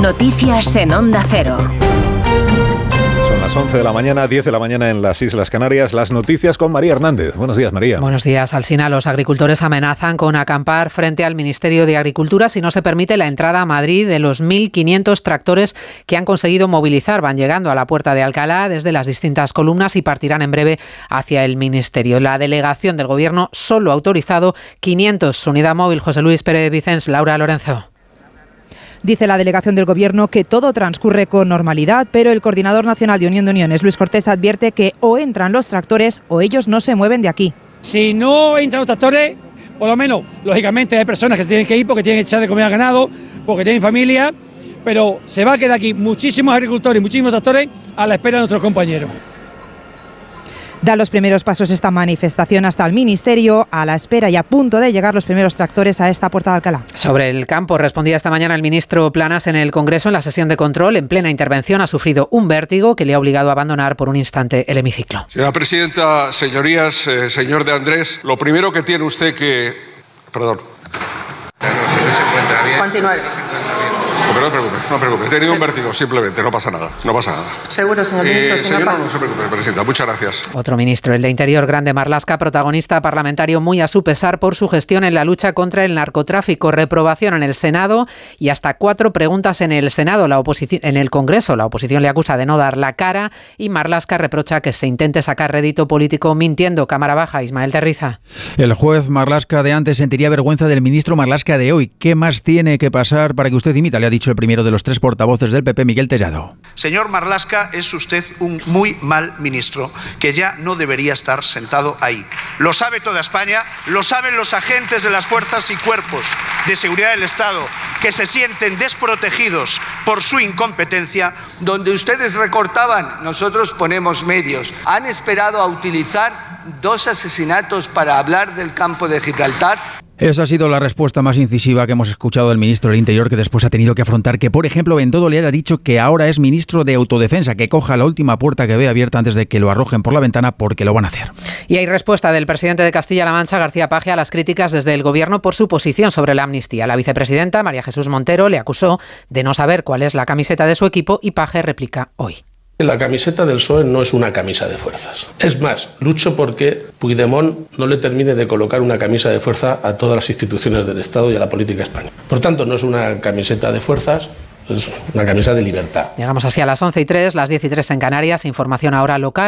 Noticias en Onda Cero. Son las 11 de la mañana, 10 de la mañana en las Islas Canarias. Las noticias con María Hernández. Buenos días, María. Buenos días, Alsina. Los agricultores amenazan con acampar frente al Ministerio de Agricultura si no se permite la entrada a Madrid de los 1.500 tractores que han conseguido movilizar. Van llegando a la puerta de Alcalá desde las distintas columnas y partirán en breve hacia el Ministerio. La delegación del Gobierno solo ha autorizado 500. Unidad móvil, José Luis Pérez Vicens, Laura Lorenzo. Dice la delegación del Gobierno que todo transcurre con normalidad, pero el coordinador nacional de Unión de Uniones, Luis Cortés, advierte que o entran los tractores o ellos no se mueven de aquí. Si no entran los tractores, por lo menos, lógicamente hay personas que se tienen que ir porque tienen que echar de comer al ganado, porque tienen familia, pero se va a quedar aquí muchísimos agricultores y muchísimos tractores a la espera de nuestros compañeros. Da los primeros pasos esta manifestación hasta el Ministerio, a la espera y a punto de llegar los primeros tractores a esta puerta de Alcalá. Sobre el campo, respondía esta mañana el ministro Planas en el Congreso en la sesión de control. En plena intervención ha sufrido un vértigo que le ha obligado a abandonar por un instante el hemiciclo. Señora presidenta, señorías, eh, señor de Andrés, lo primero que tiene usted que... Perdón. Continuar. Pero no te preocupes, no te preocupes. He tenido un vértigo, simplemente, no pasa nada, no pasa nada. Seguro, señor ministro. Eh, señor señora, Pa- no se preocupe, presidenta, muchas gracias. Otro ministro, el de Interior, Grande Marlasca, protagonista parlamentario muy a su pesar por su gestión en la lucha contra el narcotráfico, reprobación en el Senado y hasta cuatro preguntas en el Senado, la oposición, en el Congreso. La oposición le acusa de no dar la cara y Marlasca reprocha que se intente sacar rédito político mintiendo. Cámara baja, Ismael Terriza. El juez Marlasca de antes sentiría vergüenza del ministro Marlasca de hoy. ¿Qué más tiene que pasar para que usted imita? Le ha dicho el primero de los tres portavoces del PP, Miguel Tellado. Señor Marlasca, es usted un muy mal ministro que ya no debería estar sentado ahí. Lo sabe toda España, lo saben los agentes de las fuerzas y cuerpos de seguridad del Estado que se sienten desprotegidos por su incompetencia. Donde ustedes recortaban, nosotros ponemos medios. Han esperado a utilizar dos asesinatos para hablar del campo de Gibraltar. Esa ha sido la respuesta más incisiva que hemos escuchado del ministro del Interior, que después ha tenido que afrontar que, por ejemplo, Bendodo le haya dicho que ahora es ministro de Autodefensa, que coja la última puerta que ve abierta antes de que lo arrojen por la ventana, porque lo van a hacer. Y hay respuesta del presidente de Castilla-La Mancha, García Paje, a las críticas desde el Gobierno por su posición sobre la amnistía. La vicepresidenta, María Jesús Montero, le acusó de no saber cuál es la camiseta de su equipo y Paje replica hoy. La camiseta del PSOE no es una camisa de fuerzas. Es más, lucho porque Puigdemont no le termine de colocar una camisa de fuerza a todas las instituciones del Estado y a la política española. Por tanto, no es una camiseta de fuerzas, es una camisa de libertad. Llegamos así a las 11 y 3, las 10 y 3 en Canarias. Información ahora local